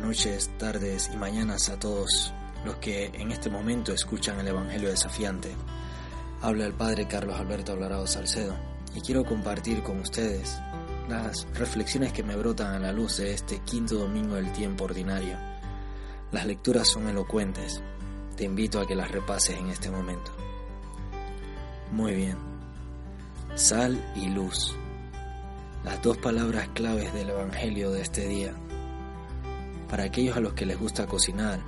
noches, tardes y mañanas a todos los que en este momento escuchan el Evangelio desafiante. Habla el Padre Carlos Alberto Alvarado Salcedo y quiero compartir con ustedes las reflexiones que me brotan a la luz de este quinto domingo del tiempo ordinario. Las lecturas son elocuentes, te invito a que las repases en este momento. Muy bien, sal y luz, las dos palabras claves del Evangelio de este día para aquellos a los que les gusta cocinar,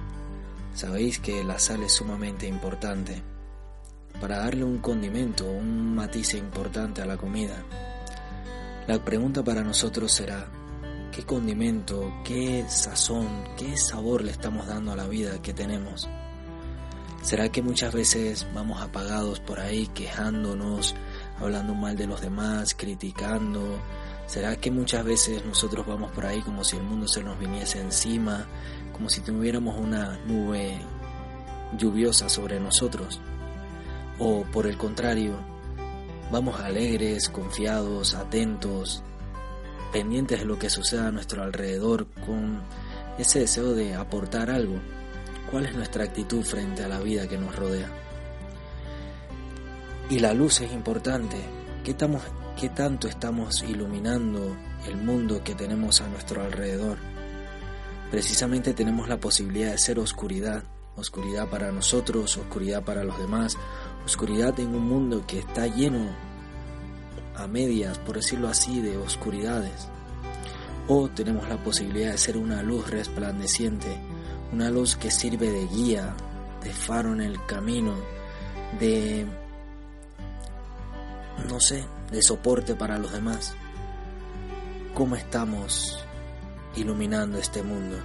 sabéis que la sal es sumamente importante para darle un condimento, un matiz importante a la comida. La pregunta para nosotros será, ¿qué condimento, qué sazón, qué sabor le estamos dando a la vida que tenemos? ¿Será que muchas veces vamos apagados por ahí quejándonos, hablando mal de los demás, criticando, ¿Será que muchas veces nosotros vamos por ahí como si el mundo se nos viniese encima, como si tuviéramos una nube lluviosa sobre nosotros? ¿O por el contrario, vamos alegres, confiados, atentos, pendientes de lo que suceda a nuestro alrededor con ese deseo de aportar algo? ¿Cuál es nuestra actitud frente a la vida que nos rodea? Y la luz es importante. ¿Qué estamos ¿Qué tanto estamos iluminando el mundo que tenemos a nuestro alrededor? Precisamente tenemos la posibilidad de ser oscuridad, oscuridad para nosotros, oscuridad para los demás, oscuridad en un mundo que está lleno a medias, por decirlo así, de oscuridades. O tenemos la posibilidad de ser una luz resplandeciente, una luz que sirve de guía, de faro en el camino, de, no sé, de soporte para los demás. ¿Cómo estamos iluminando este mundo?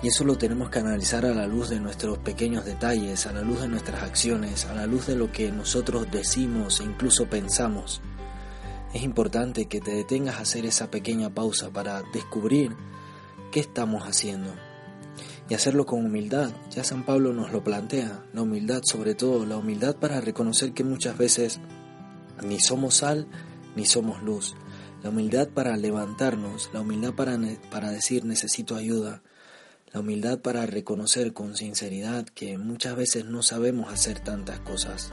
Y eso lo tenemos que analizar a la luz de nuestros pequeños detalles, a la luz de nuestras acciones, a la luz de lo que nosotros decimos e incluso pensamos. Es importante que te detengas a hacer esa pequeña pausa para descubrir qué estamos haciendo y hacerlo con humildad. Ya San Pablo nos lo plantea, la humildad sobre todo, la humildad para reconocer que muchas veces ni somos sal, ni somos luz. La humildad para levantarnos, la humildad para, para decir necesito ayuda, la humildad para reconocer con sinceridad que muchas veces no sabemos hacer tantas cosas.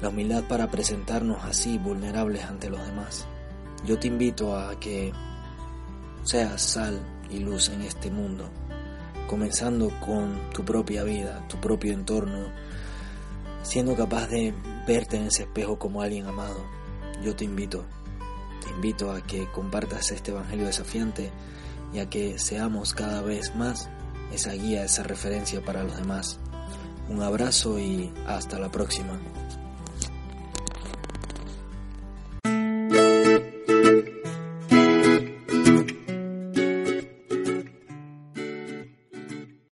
La humildad para presentarnos así vulnerables ante los demás. Yo te invito a que seas sal y luz en este mundo, comenzando con tu propia vida, tu propio entorno, siendo capaz de verte en ese espejo como alguien amado. Yo te invito, te invito a que compartas este Evangelio desafiante y a que seamos cada vez más esa guía, esa referencia para los demás. Un abrazo y hasta la próxima.